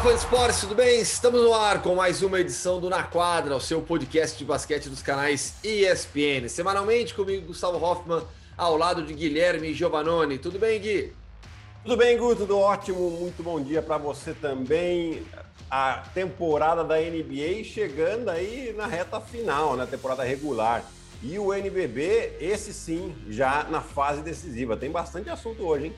Fala de esporte, tudo bem? Estamos no ar com mais uma edição do Na Quadra, o seu podcast de basquete dos canais ESPN. Semanalmente comigo, Gustavo Hoffman, ao lado de Guilherme Giovannoni. Tudo bem, Gui? Tudo bem, Gu? Tudo ótimo. Muito bom dia para você também. A temporada da NBA chegando aí na reta final, na temporada regular. E o NBB, esse sim, já na fase decisiva. Tem bastante assunto hoje, hein?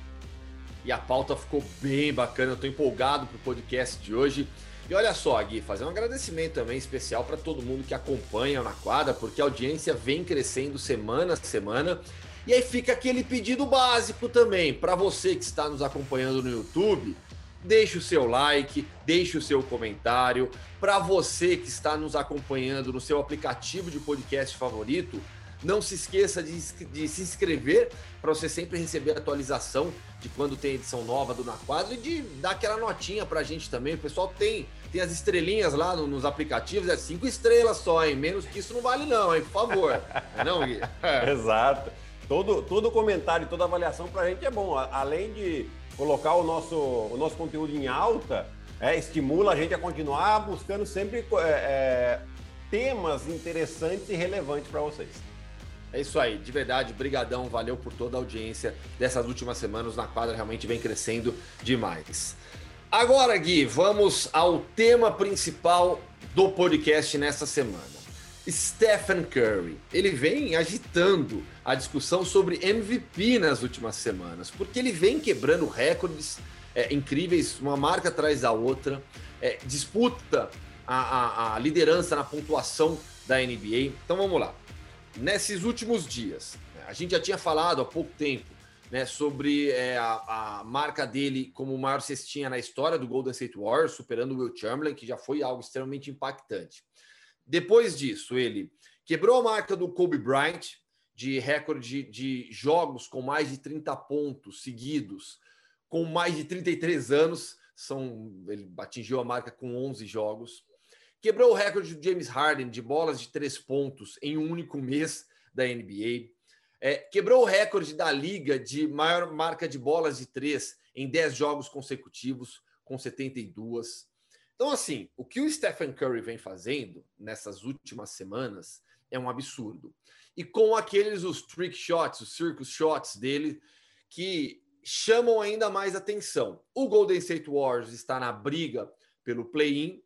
E a pauta ficou bem bacana, eu estou empolgado para o podcast de hoje. E olha só, Gui, fazer um agradecimento também especial para todo mundo que acompanha na quadra, porque a audiência vem crescendo semana a semana. E aí fica aquele pedido básico também, para você que está nos acompanhando no YouTube, deixe o seu like, deixe o seu comentário. Para você que está nos acompanhando no seu aplicativo de podcast favorito, não se esqueça de, de se inscrever para você sempre receber atualização de quando tem edição nova do Na Quadra e de dar aquela notinha para a gente também. O pessoal tem, tem as estrelinhas lá no, nos aplicativos, é cinco estrelas só, hein? Menos que isso não vale não, hein? Por favor. é não, Gui? Exato. Todo, todo comentário, toda avaliação para a gente é bom. Além de colocar o nosso, o nosso conteúdo em alta, é, estimula a gente a continuar buscando sempre é, é, temas interessantes e relevantes para vocês. É isso aí, de verdade, brigadão, valeu por toda a audiência dessas últimas semanas na quadra, realmente vem crescendo demais. Agora, Gui, vamos ao tema principal do podcast nessa semana. Stephen Curry, ele vem agitando a discussão sobre MVP nas últimas semanas, porque ele vem quebrando recordes é, incríveis, uma marca atrás da outra, é, disputa a, a, a liderança na pontuação da NBA. Então vamos lá nesses últimos dias. A gente já tinha falado há pouco tempo né, sobre é, a, a, marca dele como o maior cestinha na história do Golden State Warriors, superando o Will Chamberlain, que já foi algo extremamente impactante. Depois disso, ele quebrou a marca do Kobe Bryant, de recorde de jogos com mais de 30 pontos seguidos, com mais de 33 anos. São, ele atingiu a marca com 11 jogos. Quebrou o recorde do James Harden de bolas de três pontos em um único mês da NBA. É, quebrou o recorde da liga de maior marca de bolas de três em 10 jogos consecutivos, com 72. Então, assim, o que o Stephen Curry vem fazendo nessas últimas semanas é um absurdo. E com aqueles os trick shots, os circus shots dele, que chamam ainda mais atenção. O Golden State Warriors está na briga pelo play-in,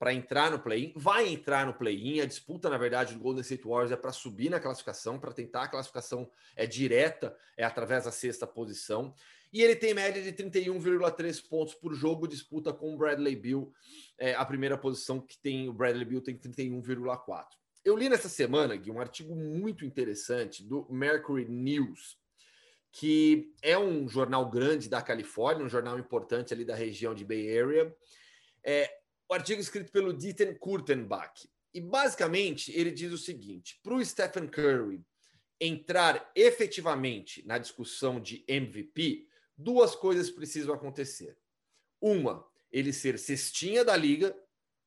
para entrar no play-in, vai entrar no play-in. A disputa, na verdade, do Golden State Warriors é para subir na classificação, para tentar a classificação é direta, é através da sexta posição. E ele tem média de 31,3 pontos por jogo, disputa com o Bradley Bill, é, a primeira posição que tem o Bradley Bill tem 31,4. Eu li nessa semana, Gui, um artigo muito interessante do Mercury News, que é um jornal grande da Califórnia, um jornal importante ali da região de Bay Area. É, o artigo escrito pelo Dieter Kurtenbach. E basicamente ele diz o seguinte: para o Stephen Curry entrar efetivamente na discussão de MVP, duas coisas precisam acontecer. Uma, ele ser cestinha da liga,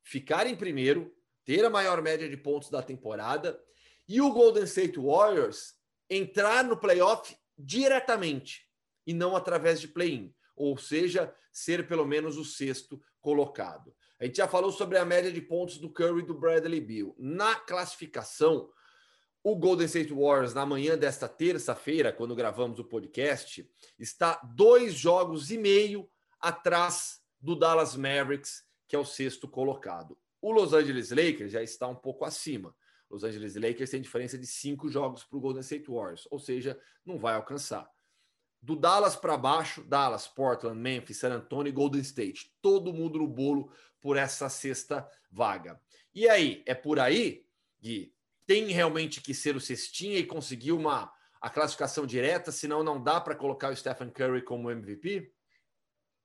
ficar em primeiro, ter a maior média de pontos da temporada, e o Golden State Warriors entrar no playoff diretamente e não através de play-in, ou seja, ser pelo menos o sexto colocado. A gente já falou sobre a média de pontos do Curry e do Bradley Beal. Na classificação, o Golden State Warriors, na manhã desta terça-feira, quando gravamos o podcast, está dois jogos e meio atrás do Dallas Mavericks, que é o sexto colocado. O Los Angeles Lakers já está um pouco acima. Los Angeles Lakers tem diferença de cinco jogos para o Golden State Warriors, ou seja, não vai alcançar. Do Dallas para baixo, Dallas, Portland, Memphis, San Antonio e Golden State. Todo mundo no bolo por essa sexta vaga. E aí, é por aí, Gui? Tem realmente que ser o cestinha e conseguir uma a classificação direta, senão não dá para colocar o Stephen Curry como MVP?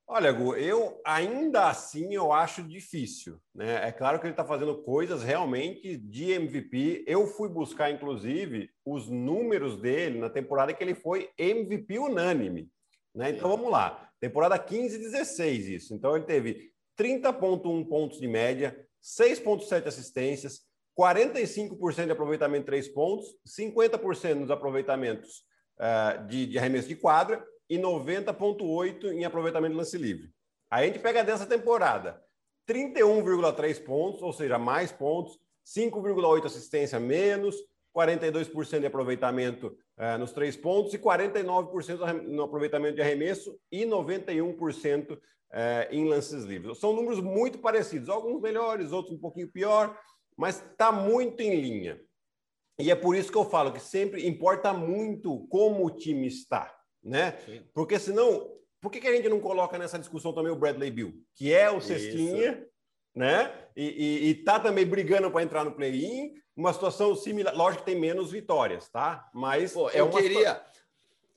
Olha, Gu, eu ainda assim eu acho difícil. Né? É claro que ele está fazendo coisas realmente de MVP. Eu fui buscar, inclusive, os números dele na temporada que ele foi MVP unânime. Né? Então vamos lá. Temporada 15 e 16, isso. Então ele teve 30,1 pontos de média, 6,7 assistências, 45% de aproveitamento de três pontos, 50% nos aproveitamentos uh, de, de arremesso de quadra e 90,8% em aproveitamento de lance livre. a gente pega dessa temporada 31,3 pontos, ou seja, mais pontos, 5,8 assistência menos, 42% de aproveitamento eh, nos três pontos e 49% no aproveitamento de arremesso e 91% eh, em lances livres. São números muito parecidos, alguns melhores, outros um pouquinho pior, mas está muito em linha. E é por isso que eu falo que sempre importa muito como o time está, né? Sim. Porque senão, por que, que a gente não coloca nessa discussão também o Bradley Bill, que é o cestinha, isso. né? E, está também brigando para entrar no play-in, uma situação similar. Lógico que tem menos vitórias, tá? Mas Pô, é eu queria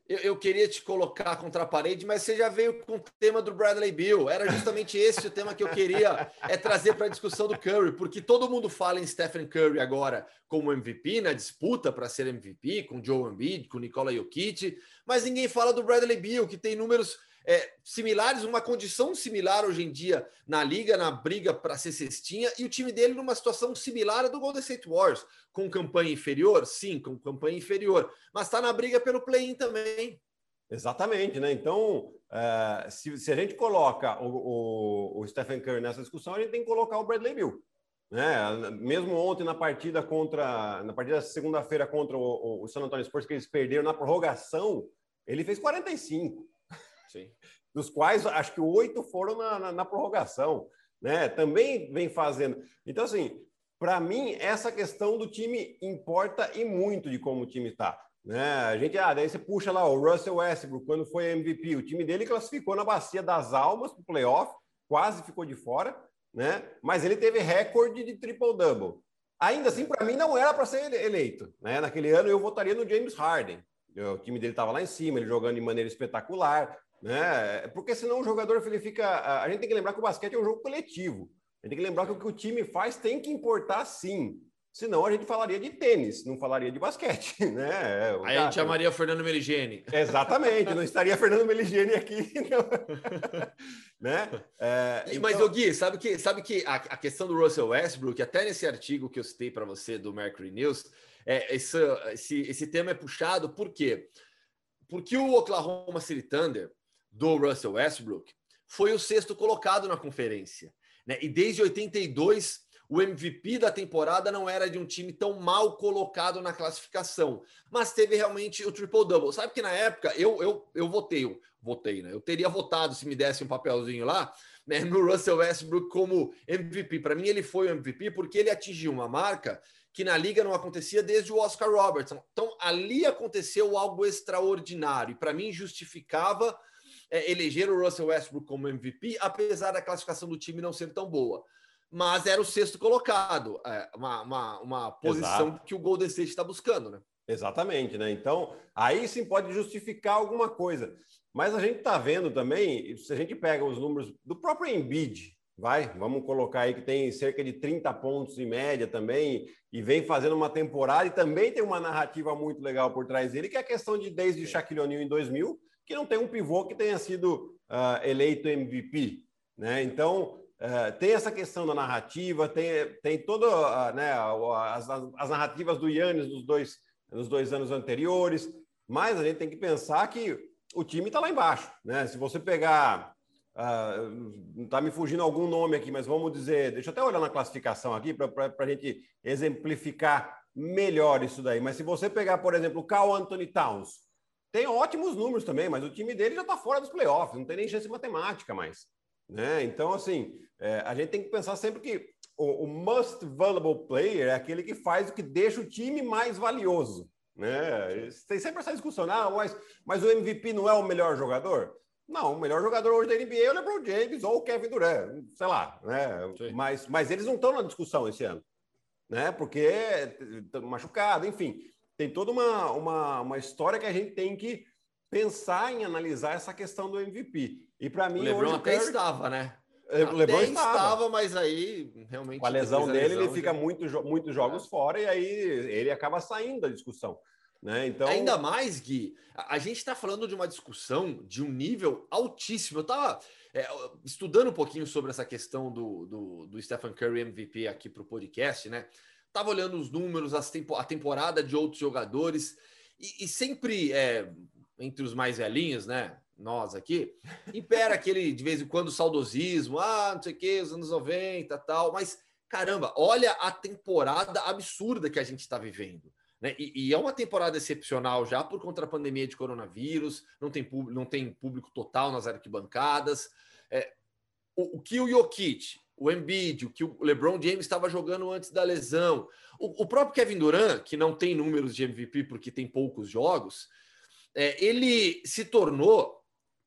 eu, eu, queria te colocar contra a parede, mas você já veio com o tema do Bradley Bill. Era justamente esse o tema que eu queria é trazer para a discussão do Curry, porque todo mundo fala em Stephen Curry agora como MVP, na disputa para ser MVP, com Joe Embiid, com Nikola Jokic, mas ninguém fala do Bradley Bill, que tem números é, similares, uma condição similar hoje em dia na liga, na briga para ser cestinha, e o time dele numa situação similar à do Golden State Warriors, com campanha inferior? Sim, com campanha inferior, mas está na briga pelo play-in também. Exatamente, né? Então, uh, se, se, a gente coloca o, o, o, Stephen Curry nessa discussão, a gente tem que colocar o Bradley Bill. Né? Mesmo ontem na partida contra, na partida segunda-feira contra o, o San Antonio Spurs, que eles perderam na prorrogação, ele fez 45. Sim. Dos quais acho que oito foram na, na, na prorrogação. Né? Também vem fazendo. Então, assim, para mim, essa questão do time importa e muito de como o time está. Né? A gente, ah, daí você puxa lá o Russell Westbrook, quando foi MVP, o time dele classificou na bacia das almas para o playoff, quase ficou de fora, né? Mas ele teve recorde de triple-double. Ainda assim, para mim, não era para ser eleito. Né? Naquele ano, eu votaria no James Harden. O time dele estava lá em cima, ele jogando de maneira espetacular né? Porque senão o jogador ele fica. A gente tem que lembrar que o basquete é um jogo coletivo. A gente tem que lembrar que o que o time faz tem que importar sim. Senão a gente falaria de tênis, não falaria de basquete, né? Aí a gente chamaria Fernando Meligeni. Exatamente, não estaria Fernando Meligeni aqui, né? É, então... Mas, o Gui, sabe que, sabe que a, a, questão do Russell Westbrook, até nesse artigo que eu citei para você do Mercury News, é, esse, esse, esse tema é puxado por quê? Porque o Oklahoma City Thunder do Russell Westbrook, foi o sexto colocado na conferência. Né? E desde 82, o MVP da temporada não era de um time tão mal colocado na classificação, mas teve realmente o triple-double. Sabe que na época eu, eu, eu votei, eu votei, né? Eu teria votado se me desse um papelzinho lá, né, no Russell Westbrook como MVP. Para mim, ele foi o MVP porque ele atingiu uma marca que na liga não acontecia desde o Oscar Robertson. Então, ali aconteceu algo extraordinário e para mim justificava é, eleger o Russell Westbrook como MVP, apesar da classificação do time não ser tão boa. Mas era o sexto colocado, é, uma, uma, uma posição Exato. que o Golden State está buscando, né? Exatamente, né? Então, aí sim pode justificar alguma coisa. Mas a gente está vendo também, se a gente pega os números do próprio Embiid, vai, vamos colocar aí que tem cerca de 30 pontos em média também, e vem fazendo uma temporada, e também tem uma narrativa muito legal por trás dele, que é a questão de desde Shaquille O'Neal em 2000, que não tem um pivô que tenha sido uh, eleito MVP. Né? Então, uh, tem essa questão da narrativa, tem, tem toda uh, né, as, as, narrativas do Yannis dos dois, nos dois anos anteriores, mas a gente tem que pensar que o time está lá embaixo. Né? Se você pegar. Está me fugindo algum nome aqui, mas vamos dizer, deixa eu até olhar na classificação aqui para a gente exemplificar melhor isso daí. Mas se você pegar, por exemplo, o Carl Anthony Towns, tem ótimos números também, mas o time dele já está fora dos playoffs, não tem nem chance matemática mais. Né? Então, assim, é, a gente tem que pensar sempre que o, o, most valuable player é aquele que faz o que deixa o time mais valioso. Né? Tem sempre essa discussão, ah, mas, mas o MVP não é o melhor jogador? Não, o melhor jogador hoje da NBA é o LeBron James ou o Kevin Durant, sei lá, né? Mas, mas eles não estão na discussão esse ano, né? Porque estão machucados, enfim tem toda uma, uma, uma história que a gente tem que pensar em analisar essa questão do MVP. E para mim, o LeBron hoje, até Curry... estava, né? É, o LeBron estava. estava, mas aí realmente. Com a lesão dele, lesão, ele fica já... muito, muitos jogos é. fora e aí ele acaba saindo da discussão. Né? Então... Ainda mais, Gui, a, a gente está falando de uma discussão de um nível altíssimo. Eu estava é, estudando um pouquinho sobre essa questão do, do, do Stephen Curry MVP aqui para o podcast, né? Tava olhando os números, as tempo, a temporada de outros jogadores, e, e sempre é, entre os mais velhinhos, né? nós aqui, impera aquele, de vez em quando, saudosismo, ah, não sei o que, os anos 90 tal, mas caramba, olha a temporada absurda que a gente está vivendo. Né? E, e, é uma temporada excepcional já por conta da pandemia de coronavírus, não tem, não tem público total nas arquibancadas. É, o, o, que o Jokic, o Embiid, o que o LeBron James estava jogando antes da lesão, o, o, próprio Kevin Durant, que não tem números de MVP porque tem poucos jogos, é, ele se tornou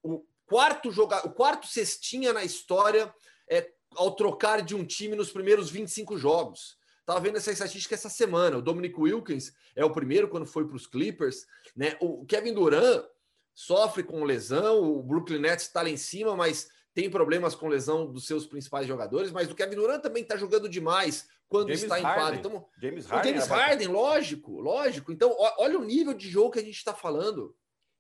o quarto jogador, o quarto cestinha na história é, ao trocar de um time nos primeiros 25 jogos. Tava vendo essa estatística essa semana. O Dominic Wilkins é o primeiro quando foi para os Clippers, né? O Kevin Durant sofre com lesão, o Brooklyn Nets está lá em cima, mas tem problemas com lesão dos seus principais jogadores, mas o Kevin Durant também está jogando demais quando James está em quadro. Então, James Harden, James Harden lógico, lógico. Então, olha o nível de jogo que a gente está falando.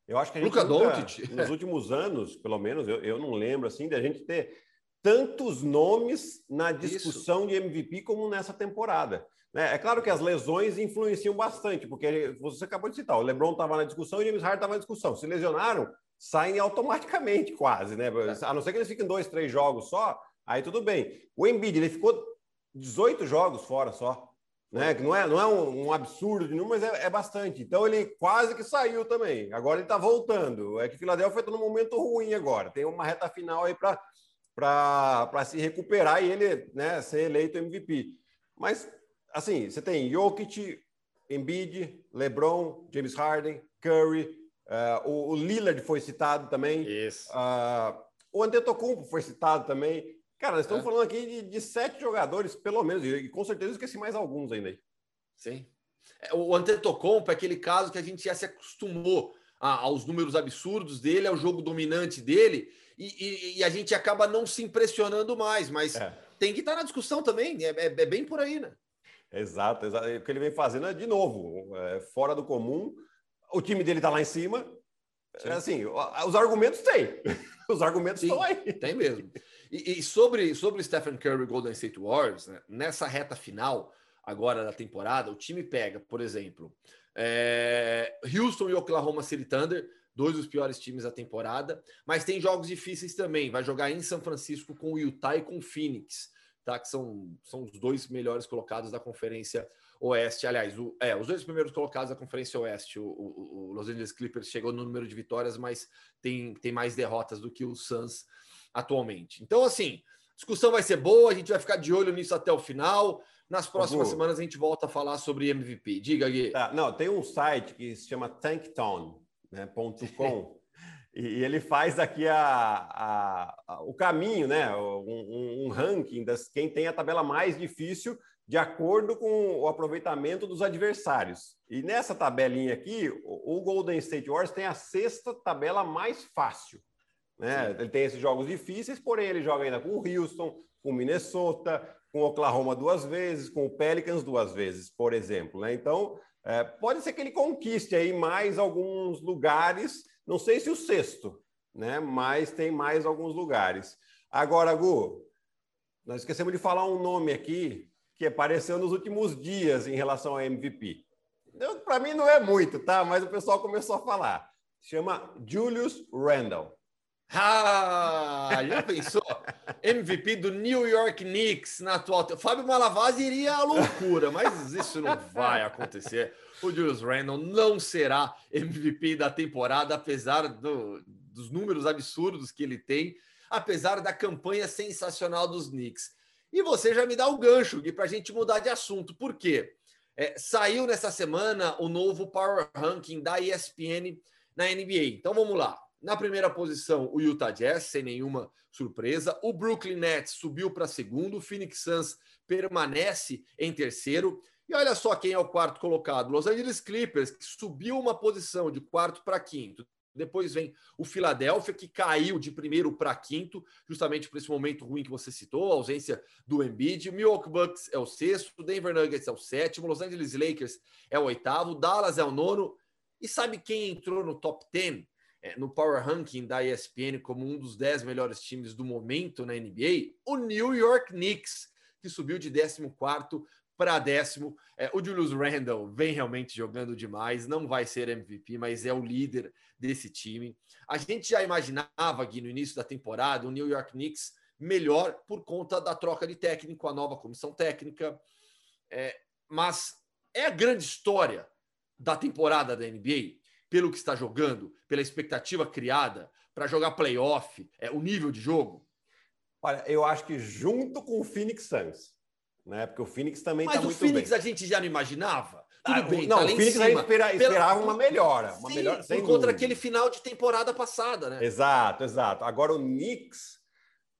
Eu acho que a gente Luca nunca, nos últimos anos, pelo menos, eu, eu não lembro assim, de a gente ter tantos nomes na discussão Isso. de MVP como nessa temporada. Né? É claro que as lesões influenciam bastante, porque você acabou de citar, o LeBron estava na discussão e o James Harden estava na discussão. Se lesionaram, saem automaticamente quase, né? A não ser que eles fiquem dois, três jogos só, aí tudo bem. O Embiid, ele ficou 18 jogos fora só, né? Que não é, não é um, um absurdo de número, mas é, é, bastante. Então ele quase que saiu também. Agora ele está voltando. É que Filadélfia está num momento ruim agora. Tem uma reta final aí para para se recuperar e ele né, ser eleito MVP. Mas, assim, você tem Jokic, Embiid, LeBron, James Harden, Curry, uh, o, o, Lillard foi citado também. Isso. Uh, o Antetokounmpo foi citado também. Cara, nós estamos é. falando aqui de, de, sete jogadores, pelo menos, e com certeza esqueci mais alguns ainda aí. Sim. É, o Antetokounmpo é aquele caso que a gente já se acostumou aos números absurdos dele, ao jogo dominante dele, e, e, e, a gente acaba não se impressionando mais, mas é. tem que estar na discussão também, é, é, é, bem por aí, né? Exato, exato. O que ele vem fazendo é, de novo, é, fora do comum. O time dele está lá em cima. Sim. Assim, os argumentos tem. Os argumentos Sim, estão aí. Tem mesmo. E, e, sobre, sobre Stephen Curry e Golden State Warriors, né, nessa reta final agora da temporada, o time pega, por exemplo, é, Houston e Oklahoma City Thunder, dois dos piores times da temporada, mas tem jogos difíceis também. Vai jogar em São Francisco com o Utah e com o Phoenix, tá? Que são, são os dois melhores colocados da Conferência Oeste. Aliás, o, é, os dois primeiros colocados da Conferência Oeste. O, o, o, Los Angeles Clippers chegou no número de vitórias, mas tem, tem mais derrotas do que o Suns atualmente. Então, assim, a discussão vai ser boa, a gente vai ficar de olho nisso até o final. Nas próximas semanas a gente volta a falar sobre MVP. Diga, Gui. Tá, não, tem um site que se chama Tanktown né, e ele faz aqui a, a, a, o caminho, né, um, um, ranking das quem tem a tabela mais difícil de acordo com o aproveitamento dos adversários. E nessa tabelinha aqui, o, Golden State Warriors tem a sexta tabela mais fácil. Né? Ele tem esses jogos difíceis, porém ele joga ainda com o Houston, com o Minnesota, com o Oklahoma duas vezes, com o Pelicans duas vezes, por exemplo. Né? Então, é, pode ser que ele conquiste aí mais alguns lugares, não sei se o sexto, né? Mas tem mais alguns lugares. Agora, Gu, nós esquecemos de falar um nome aqui que apareceu nos últimos dias em relação ao MVP. Para mim não é muito, tá? Mas o pessoal começou a falar. Chama Julius Randle. Ah, já pensou? MVP do New York Knicks na atual. Fábio Malavaz iria à loucura, mas isso não vai acontecer. O Julius Randle não será MVP da temporada, apesar do, dos números absurdos que ele tem, apesar da campanha sensacional dos Knicks. E você já me dá o gancho, Gui, para a gente mudar de assunto. Por quê? É, saiu nessa semana o novo Power Ranking da ESPN na NBA. Então vamos lá. Na primeira posição, o Utah Jazz, sem nenhuma surpresa. O Brooklyn Nets subiu para segundo. O Phoenix Suns permanece em terceiro. E olha só quem é o quarto colocado: Los Angeles Clippers, que subiu uma posição de quarto para quinto. Depois vem o Philadelphia, que caiu de primeiro para quinto, justamente por esse momento ruim que você citou, a ausência do Embiid. Milwaukee Bucks é o sexto, Denver Nuggets é o sétimo, Los Angeles Lakers é o oitavo, Dallas é o nono. E sabe quem entrou no top 10? é, no Power Ranking da ESPN como um dos 10 melhores times do momento na NBA, o New York Knicks, que subiu de 14 para décimo. É, o Julius Randle vem realmente jogando demais, não vai ser MVP, mas é o líder desse time. A gente já imaginava aqui no início da temporada o New York Knicks melhor por conta da troca de técnico, a nova comissão técnica. É, mas é a grande história da temporada da NBA, pelo que está jogando, pela expectativa criada para jogar playoff, é, o nível de jogo? Olha, eu acho que junto com o Phoenix Suns, né? Porque o Phoenix também está muito bem. Mas o Phoenix a gente já não imaginava. Tudo ah, bem, não, tá o Phoenix a gente espera, esperava uma melhora, uma Sim, melhor, por contra aquele final de temporada passada, né? Exato, exato. Agora o Knicks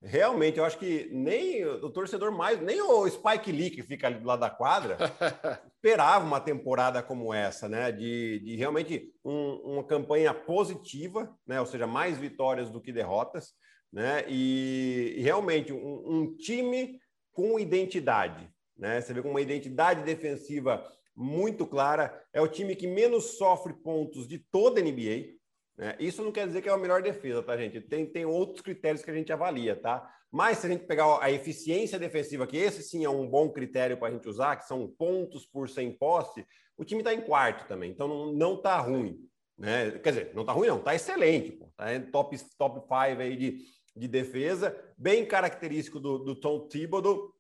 Realmente, eu acho que nem o torcedor mais, nem o Spike Lee, que fica ali do lado da quadra, esperava uma temporada como essa, né? De, de realmente um, uma campanha positiva, né? Ou seja, mais vitórias do que derrotas, né? E, e realmente um, um, time com identidade, né? Você vê com uma identidade defensiva muito clara. É o time que menos sofre pontos de toda a NBA, né? Isso não quer dizer que é a melhor defesa, tá, gente? Tem, tem outros critérios que a gente avalia, tá? Mas se a gente pegar a eficiência defensiva, que esse sim é um bom critério para a gente usar, que são pontos por 100 posse, o time está em quarto também, então não, não tá ruim. Né? Quer dizer, não tá ruim, não, tá excelente, pô. Tá top, top 5 aí de, de defesa, bem característico do, do Tom Thibodeau.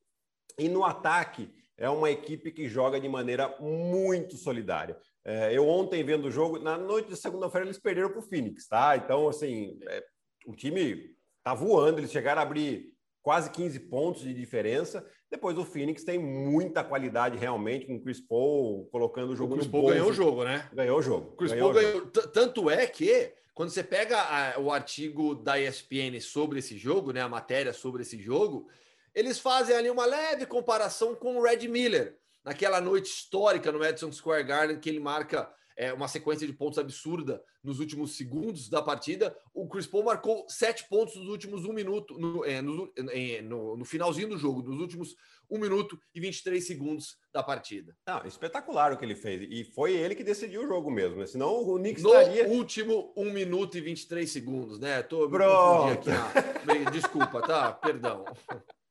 E no ataque, é uma equipe que joga de maneira muito solidária. É, eu ontem vendo o jogo, na noite de segunda-feira eles perderam para o Phoenix, tá? Então, assim, é, o time tá voando, eles chegaram a abrir quase 15 pontos de diferença. Depois o Phoenix tem muita qualidade realmente, com o Chris Paul colocando o jogo o Chris Paul ganhou o jogo, né? Ganhou o jogo. Chris ganhou Paul ganhou. Tanto é que quando você pega a, o artigo da ESPN sobre esse jogo, né, a matéria sobre esse jogo, eles fazem ali uma leve comparação com o Red Miller. Naquela noite histórica no Madison Square Garden, que ele marca é, uma sequência de pontos absurda nos últimos segundos da partida. O Chris Paul marcou sete pontos nos últimos um minuto, no, é, no, é, no, no, finalzinho do jogo, nos últimos um minuto e 23 segundos da partida. Não, espetacular o que ele fez. E foi ele que decidiu o jogo mesmo, né? Senão o Knicks no estaria... último um minuto e 23 segundos, né? Tô Pronto. Aqui, Desculpa, tá? Perdão.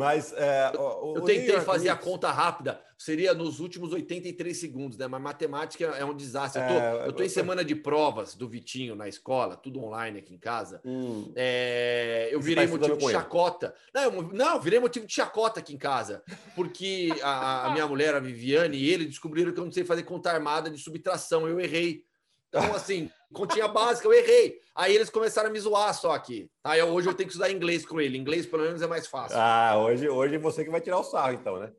Mas é, o, eu tentei fazer Knicks... a conta rápida, seria nos últimos 83 segundos, né? Mas matemática é um desastre. É, eu tô, em semana de provas do Vitinho na escola, tudo online aqui em casa. Hum. É, eu virei tá motivo de chacota. Não, não, virei motivo de chacota aqui em casa, porque a, a minha mulher, a Viviane, e ele descobriram que eu não sei fazer conta armada de subtração. Eu errei. Então, assim, continha básica, eu errei. Aí eles começaram a me zoar só aqui. Aí hoje eu tenho que estudar inglês com ele. Inglês, pelo menos, é mais fácil. Ah, hoje, hoje é você que vai tirar o sarro, então, né?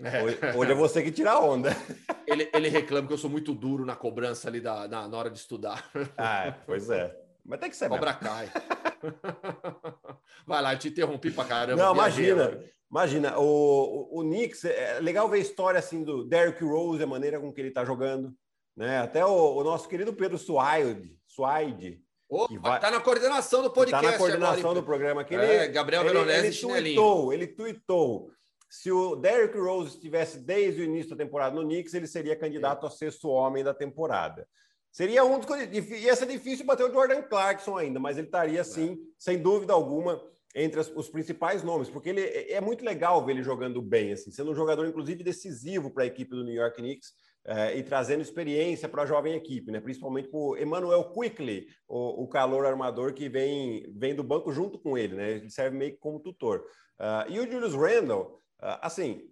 É. Hoje, hoje, é você que tira a onda. Ele, ele reclama que eu sou muito duro na cobrança ali da, na, na hora de estudar. Ah, pois é. Mas tem que ser Cobra mesmo. cai. Vai lá, eu te interrompi pra caramba. Não, imagina. Imagina, o, o, o Knicks, é legal ver a história assim do Derrick Rose, a maneira com que ele tá jogando. Né? Até o, o nosso querido Pedro Suaide, Suaide Opa, vai... Tá na coordenação do podcast. Está na coordenação agora, do programa. Que ele, é, Gabriel Veronese ele, ele tweetou, ele tweetou. Se o Derrick Rose estivesse desde o início da temporada no Knicks, ele seria candidato é. a sexto homem da temporada. Seria um dos. Ia ser difícil bater o Jordan Clarkson ainda, mas ele estaria, sim, é. sem dúvida alguma, entre as, os principais nomes, porque ele é muito legal ver ele jogando bem, assim, sendo um jogador, inclusive, decisivo para a equipe do New York Knicks é, e trazendo experiência para a jovem equipe, né? principalmente para o Emmanuel Quickly, o, o, calor armador que vem, vem do banco junto com ele, né? ele serve meio que como tutor. Uh, e o Julius Randle, uh, assim,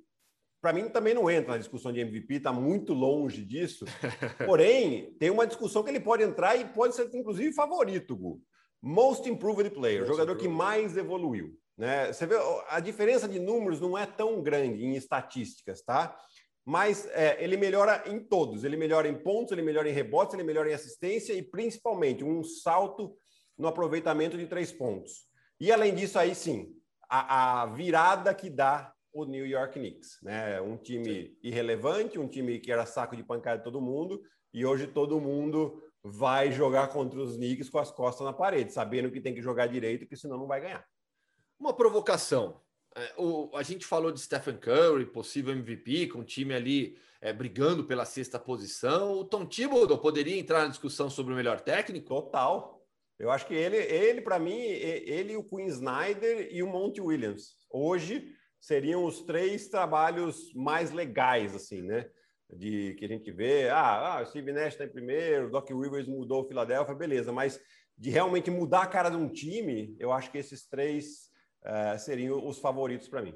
para mim também não entra na discussão de MVP, está muito longe disso. Porém, tem uma discussão que ele pode entrar e pode ser, inclusive, favorito, Gu. Most Improved Player, o jogador que mais evoluiu. Né? Você vê, a diferença de números não é tão grande em estatísticas, tá? Mas é, ele melhora em todos. Ele melhora em pontos, ele melhora em rebotes, ele melhora em assistência e principalmente um salto no aproveitamento de três pontos. E além disso, aí sim, a, a virada que dá o New York Knicks, né? Um time sim. irrelevante, um time que era saco de pancada de todo mundo e hoje todo mundo vai jogar contra os Knicks com as costas na parede, sabendo que tem que jogar direito, porque senão não vai ganhar. Uma provocação. É, o, a gente falou de Stephen Curry, possível MVP, com o time ali é, brigando pela sexta posição. O Tom Thibodeau poderia entrar na discussão sobre o melhor técnico? Total. Eu acho que ele, ele para mim, ele, o Queen Snyder e o Monty Williams. Hoje seriam os três trabalhos mais legais, assim, né? De que a gente vê, ah, ah o Steve Nash está em primeiro, o Doc Rivers mudou o Philadelphia, beleza, mas de realmente mudar a cara de um time, eu acho que esses três uh, seriam os favoritos para mim.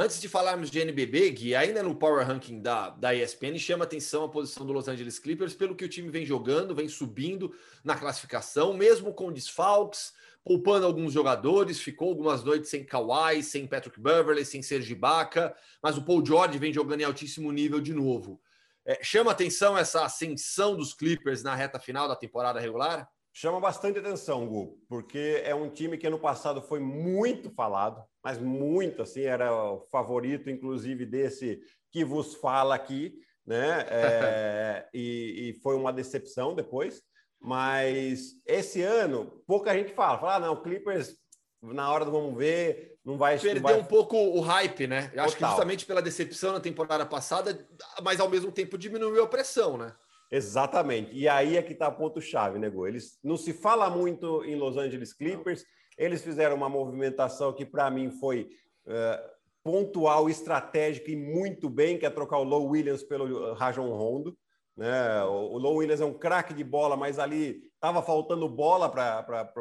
Antes de falarmos de NBB, Gui, ainda no Power Ranking da, da ESPN, chama atenção a posição do Los Angeles Clippers pelo que o time vem jogando, vem subindo na classificação, mesmo com desfalques, poupando alguns jogadores, ficou algumas noites sem Kawhi, sem Patrick Beverly, sem Serge Ibaka, mas o Paul George vem jogando em altíssimo nível de novo. É, chama atenção essa ascensão dos Clippers na reta final da temporada regular? Chama bastante atenção, Gu, porque é um time que ano passado foi muito falado, mas muito assim, era o favorito, inclusive, desse que vos fala aqui, né? É, e, e, foi uma decepção depois. Mas esse ano, pouca gente fala. Fala, ah, não, Clippers, na hora do vamos ver, não vai. Perdeu vai... um pouco o hype, né? Eu acho que justamente pela decepção na temporada passada, mas ao mesmo tempo diminuiu a pressão, né? Exatamente. E aí é que está o ponto-chave, né, Gu? Eles não se fala muito em Los Angeles Clippers. Eles fizeram uma movimentação que, para mim, foi uh, pontual, estratégica e muito bem, que é trocar o Low Williams pelo Rajon Rondo. Né? O, Low Williams é um craque de bola, mas ali estava faltando bola para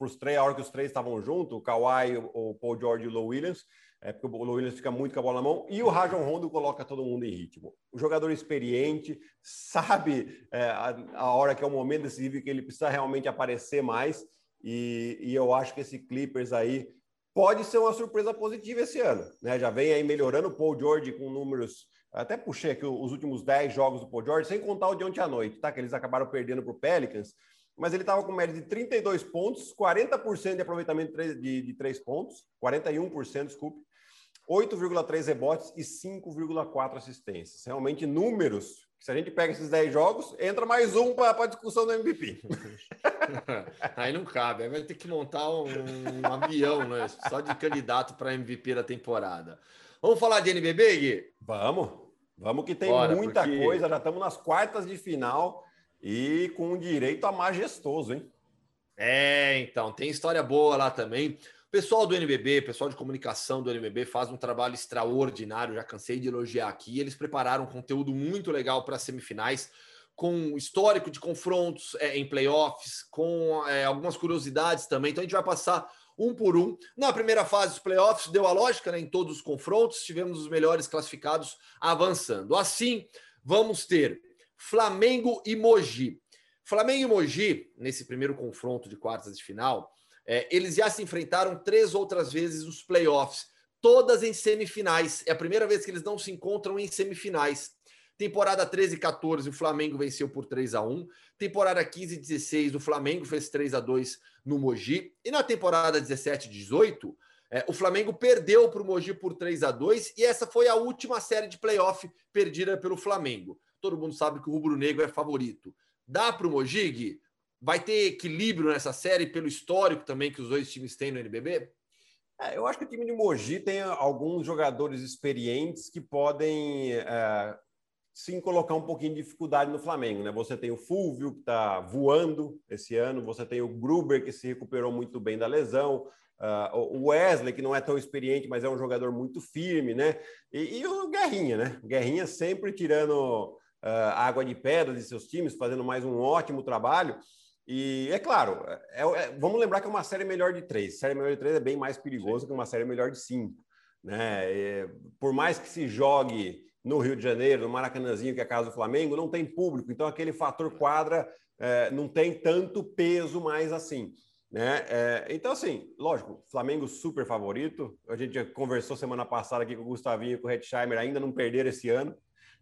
os três, a hora que os três estavam juntos, o Kawhi, o, Paul George e o Low Williams é porque o Williams fica muito com a bola na mão e o Rajon Rondo coloca todo mundo em ritmo. O jogador experiente sabe é, a, a, hora que é o momento decisivo que ele precisa realmente aparecer mais e, e, eu acho que esse Clippers aí pode ser uma surpresa positiva esse ano, né? Já vem aí melhorando o Paul George com números até puxei aqui os últimos 10 jogos do Paul George, sem contar o de ontem à noite, tá? Que eles acabaram perdendo para o Pelicans, mas ele estava com média de 32 pontos, 40% de aproveitamento de, de 3 pontos, 41%, desculpe, 8,3 rebotes e 5,4 assistências. Realmente números. Se a gente pega esses 10 jogos, entra mais um para a discussão do MVP. Aí não cabe, aí vai ter que montar um, um avião, né? Só de candidato para MVP da temporada. Vamos falar de NBB, Gui? Vamos, vamos que tem Bora, muita porque... coisa. Já estamos nas quartas de final e com direito a majestoso, hein? É, então, tem história boa lá também. O pessoal do NBB, pessoal de comunicação do NBB faz um trabalho extraordinário, já cansei de elogiar aqui. Eles prepararam um conteúdo muito legal para as semifinais, com histórico de confrontos é, em playoffs, com é, algumas curiosidades também. Então a gente vai passar um por um. Na primeira fase dos playoffs, deu a lógica né, em todos os confrontos, tivemos os melhores classificados avançando. Assim, vamos ter Flamengo e Mogi. Flamengo e Mogi, nesse primeiro confronto de quartas de final, é, eles já se enfrentaram três outras vezes nos playoffs, todas em semifinais. É a primeira vez que eles não se encontram em semifinais. Temporada 13 e 14, o Flamengo venceu por 3 a 1 Temporada 15 e 16, o Flamengo fez 3 a 2 no Mogi. E na temporada 17 e 18, é, o Flamengo perdeu para o Mogi por 3 a 2 e essa foi a última série de playoff perdida pelo Flamengo. Todo mundo sabe que o Rubro Negro é favorito. Dá para o Mogi, Gui? Vai ter equilíbrio nessa série pelo histórico também que os dois times têm no NBB? É, eu acho que o time de Mogi tem alguns jogadores experientes que podem é, sim colocar um pouquinho de dificuldade no Flamengo. Né? Você tem o Fulvio, que está voando esse ano, você tem o Gruber, que se recuperou muito bem da lesão, uh, o Wesley, que não é tão experiente, mas é um jogador muito firme, né? E, e o Guerrinha, né? Guerrinha sempre tirando uh, água de pedra de seus times, fazendo mais um ótimo trabalho. E é claro, é, é, vamos lembrar que é uma série melhor de três. Série melhor de três é bem mais perigosa que uma série melhor de cinco. Né? E, por mais que se jogue no Rio de Janeiro, no Maracanãzinho, que é a casa do Flamengo, não tem público. Então, aquele fator quadra é, não tem tanto peso mais assim. Né? É, então, assim, lógico, Flamengo super favorito. A gente conversou semana passada aqui com o Gustavinho e com o Hetzheimer, ainda não perderam esse ano.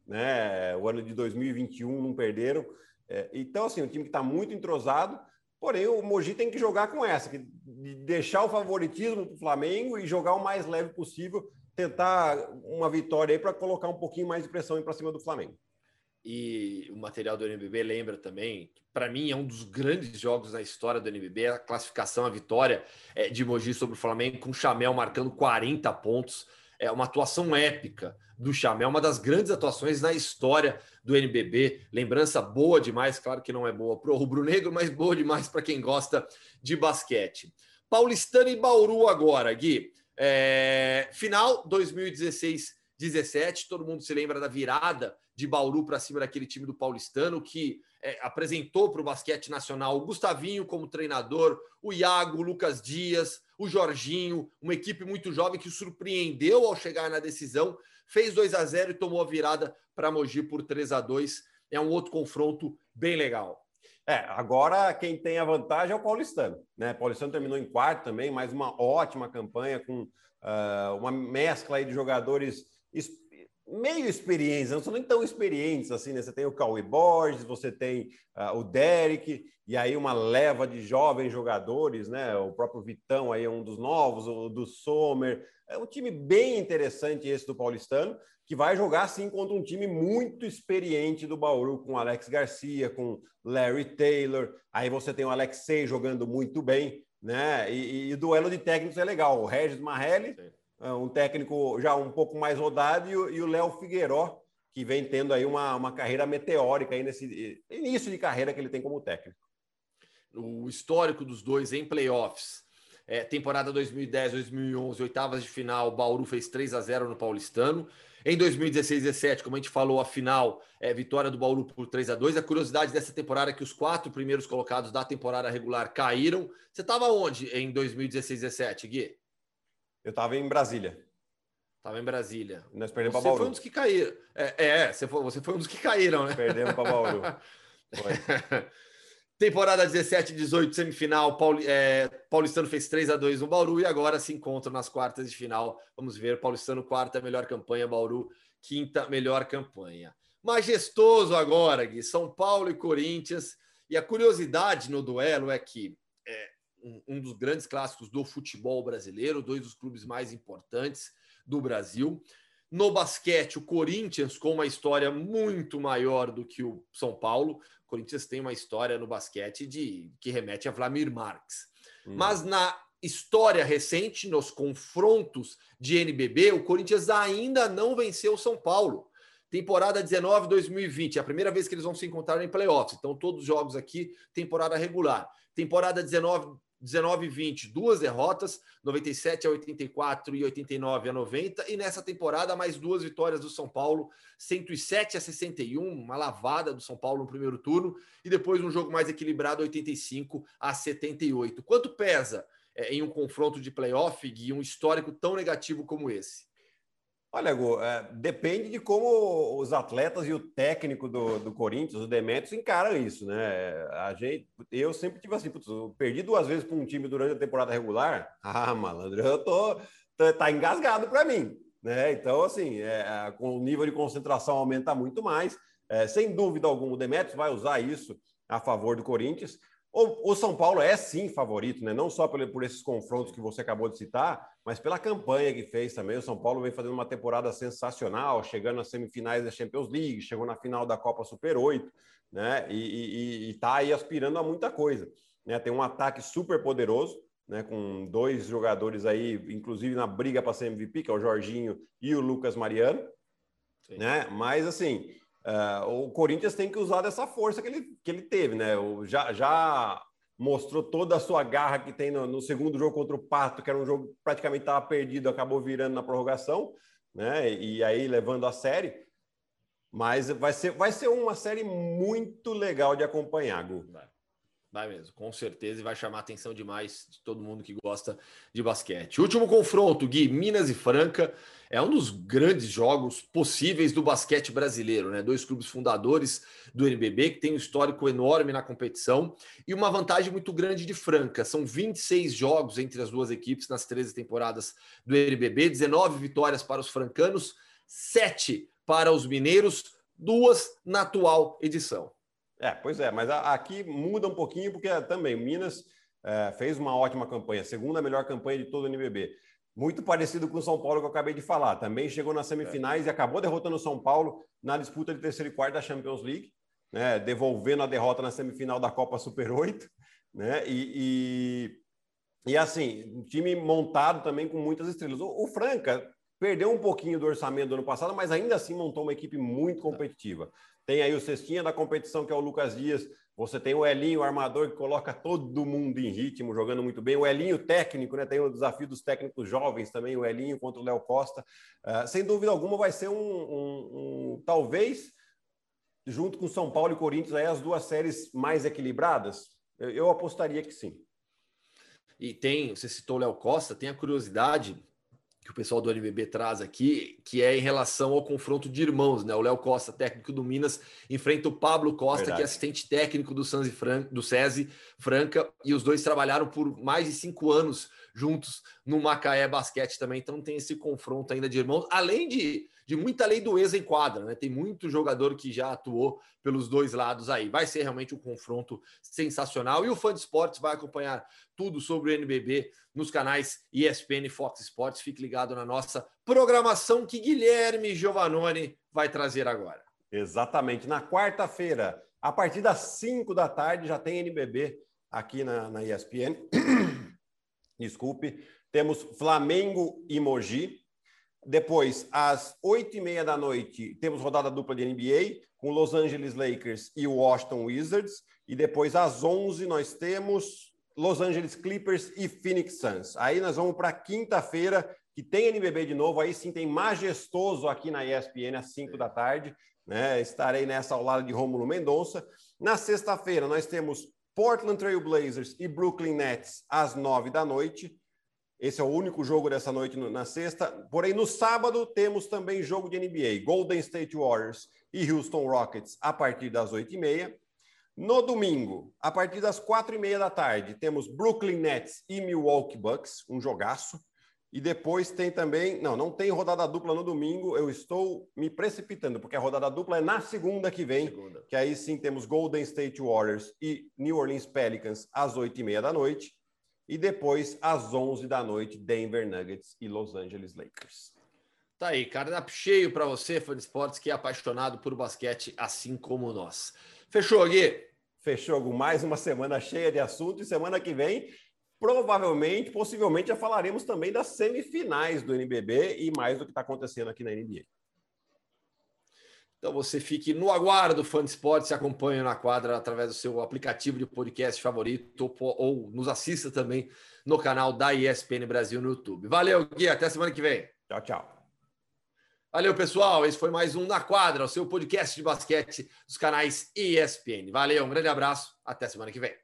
Né? O ano de 2021 não perderam. É, então, assim, um time que está muito entrosado, porém o Mogi tem que jogar com essa, que de deixar o favoritismo para o Flamengo e jogar o mais leve possível, tentar uma vitória aí para colocar um pouquinho mais de pressão para cima do Flamengo. E o material do NBB lembra também, para mim é um dos grandes jogos na história do NBB, a classificação, a vitória é, de Mogi sobre o Flamengo, com o Chamel marcando 40 pontos é uma atuação épica do Chamel, uma das grandes atuações na história do NBB. Lembrança boa demais, claro que não é boa para o rubro-negro, mas boa demais para quem gosta de basquete. Paulistano e Bauru agora, Gui. É, final 2016-17, todo mundo se lembra da virada de Bauru para cima daquele time do Paulistano, que é, apresentou para o basquete nacional o Gustavinho como treinador, o Iago, o Lucas Dias, o Jorginho, uma equipe muito jovem que surpreendeu ao chegar na decisão, fez 2 a 0 e tomou a virada para Mogi por 3 a 2 É um outro confronto bem legal. É, agora quem tem a vantagem é o Paulistano. Né? O Paulistano terminou em quarto também, mais uma ótima campanha com uh, uma mescla aí de jogadores meio experientes, não são nem tão experientes assim, né? Você tem o Cauê Borges, você tem uh, o Derek, e aí uma leva de jovens jogadores, né? O próprio Vitão aí é um dos novos, o do Sommer. É um time bem interessante esse do Paulistano, que vai jogar sim contra um time muito experiente do Bauru, com Alex Garcia, com Larry Taylor. Aí você tem o Alexei jogando muito bem, né? E, e, duelo de técnicos é legal. O Regis Marrelli, um técnico já um pouco mais rodado, e o Léo Figueiró, que vem tendo aí uma, uma carreira meteórica aí nesse início de carreira que ele tem como técnico. O histórico dos dois em playoffs. É, temporada 2010-2011, oitavas de final, Bauru fez 3 a 0 no Paulistano. Em 2016 17, como a gente falou, a final é vitória do Bauru por 3 a 2 A curiosidade dessa temporada é que os quatro primeiros colocados da temporada regular caíram. Você estava onde em 2016 17, Gui? Eu estava em Brasília. Estava em Brasília. Nós perdemos para Bauru. Você foi um dos que caíram. É, é você, foi, você foi um dos que caíram, né? Perdemos para Bauru. Temporada 17 18, semifinal, Pauli, é, Paulistano fez 3 a 2 no Bauru e agora se encontram nas quartas de final. Vamos ver, Paulistano quarta melhor campanha, Bauru quinta melhor campanha. Majestoso agora, Gui, São Paulo e Corinthians. E a curiosidade no duelo é que é um, um dos grandes clássicos do futebol brasileiro, dois dos clubes mais importantes do Brasil. No basquete, o Corinthians com uma história muito maior do que o São Paulo. O Corinthians tem uma história no basquete de que remete a Vladimir Marques. Hum. Mas na história recente, nos confrontos de NBB, o Corinthians ainda não venceu o São Paulo. Temporada 19-2020, é a primeira vez que eles vão se encontrar em playoffs. Então, todos os jogos aqui, temporada regular. Temporada 19 19 e 20, duas derrotas, 97 a 84 e 89 a 90. E nessa temporada, mais duas vitórias do São Paulo, 107 a 61, uma lavada do São Paulo no primeiro turno. E depois um jogo mais equilibrado, 85 a 78. Quanto pesa é, em um confronto de playoff e um histórico tão negativo como esse? Olha, Gu, é, depende de como os atletas e o técnico do, do Corinthians, o Demetrios, encaram isso, né? A gente, eu sempre tive assim, putz, perdi duas vezes para um time durante a temporada regular. Ah, malandro, eu tô, tô tá engasgado para mim, né? Então, assim, é, com o nível de concentração aumenta muito mais. É, sem dúvida alguma, o Demetrios vai usar isso a favor do Corinthians. O, o, São Paulo é sim favorito, né? não só por, por, esses confrontos que você acabou de citar, mas pela campanha que fez também. O São Paulo vem fazendo uma temporada sensacional, chegando nas semifinais da Champions League, chegou na final da Copa Super 8, né? E está aí aspirando a muita coisa. Né? Tem um ataque super poderoso, né? com dois jogadores aí, inclusive na briga para ser MVP, que é o Jorginho e o Lucas Mariano. Né? Mas assim, Uh, o Corinthians tem que usar dessa força que ele, que ele teve, né? O, já, já mostrou toda a sua garra que tem no, no, segundo jogo contra o Pato, que era um jogo que praticamente estava perdido, acabou virando na prorrogação, né? E aí levando a série. Mas vai ser, vai ser uma série muito legal de acompanhar, Gu. Vai. Mesmo, com certeza, e vai chamar a atenção demais de todo mundo que gosta de basquete. Último confronto, Gui, Minas e Franca, é um dos grandes jogos possíveis do basquete brasileiro, né? Dois clubes fundadores do NBB que tem um histórico enorme na competição e uma vantagem muito grande de Franca. São 26 jogos entre as duas equipes nas 13 temporadas do NBB, 19 vitórias para os francanos, 7 para os mineiros, duas na atual edição. É, pois é, mas aqui muda um pouquinho, porque também Minas é, fez uma ótima campanha, segunda melhor campanha de todo o NBB. Muito parecido com o São Paulo que eu acabei de falar. Também chegou nas semifinais é. e acabou derrotando o São Paulo na disputa de terceiro e quarto da Champions League, né? devolvendo a derrota na semifinal da Copa Super 8. Né? E, e, e assim, um time montado também com muitas estrelas. O, o Franca perdeu um pouquinho do orçamento do ano passado, mas ainda assim montou uma equipe muito competitiva. Tem aí o cestinha da competição, que é o Lucas Dias, Você tem o Elinho, o armador, que coloca todo mundo em ritmo, jogando muito bem. O Elinho técnico, né? Tem o desafio dos técnicos jovens também, o Elinho contra o Léo Costa. Uh, sem dúvida alguma, vai ser um, um, um, talvez, junto com São Paulo e Corinthians, aí, as duas séries mais equilibradas. Eu, eu apostaria que sim. E tem, você citou o Léo Costa, tem a curiosidade que o pessoal do NBB traz aqui, que é em relação ao confronto de irmãos, né? O Léo Costa, técnico do Minas, enfrenta o Pablo Costa, Verdade. que é assistente técnico do Sanzi Fran... do SESI Franca, e os dois trabalharam por mais de cinco anos juntos no Macaé Basquete também, então tem esse confronto ainda de irmãos, além de de muita lei do ex em quadra, né? Tem muito jogador que já atuou pelos dois lados aí. Vai ser realmente um confronto sensacional. E o fã de esportes vai acompanhar tudo sobre o NBB nos canais ESPN e Fox Sports. Fique ligado na nossa programação que Guilherme Giovannone vai trazer agora. Exatamente. Na quarta-feira, a partir das 5 da tarde, já tem NBB aqui na, na ESPN. Desculpe. Temos Flamengo e Mogi. Depois, às oito e meia da noite, temos rodada dupla de NBA com Los Angeles Lakers e Washington Wizards. E depois, às onze, nós temos Los Angeles Clippers e Phoenix Suns. Aí nós vamos para quinta-feira, que tem NBB de novo. Aí sim tem majestoso aqui na ESPN às cinco da tarde. Né? Estarei nessa ao lado de Rômulo Mendonça. Na sexta-feira, nós temos Portland Trail Blazers e Brooklyn Nets às nove da noite. Esse é o único jogo dessa noite na sexta. Porém, no sábado, temos também jogo de NBA: Golden State Warriors e Houston Rockets a partir das 8h30. No domingo, a partir das 4h30 da tarde, temos Brooklyn Nets e Milwaukee Bucks, um jogaço. E depois tem também. Não, não tem rodada dupla no domingo. Eu estou me precipitando, porque a rodada dupla é na segunda que vem. Segunda. Que aí sim temos Golden State Warriors e New Orleans Pelicans às 8h30 da noite. E depois, às 11 da noite, Denver Nuggets e Los Angeles Lakers. Tá aí, cardápio cheio para você, fã de esportes, que é apaixonado por basquete, assim como nós. Fechou, Gui? Fechou. Mais uma semana cheia de assunto e semana que vem, provavelmente, possivelmente, já falaremos também das semifinais do NBB e mais do que está acontecendo aqui na NBA. Então você fique no aguardo, fã de esporte, se acompanhe na quadra através do seu aplicativo de podcast favorito ou, nos assista também no canal da ESPN Brasil no YouTube. Valeu, Gui, até semana que vem. Tchau, tchau. Valeu, pessoal. Esse foi mais um Na Quadra, o seu podcast de basquete dos canais ESPN. Valeu, um grande abraço, até semana que vem.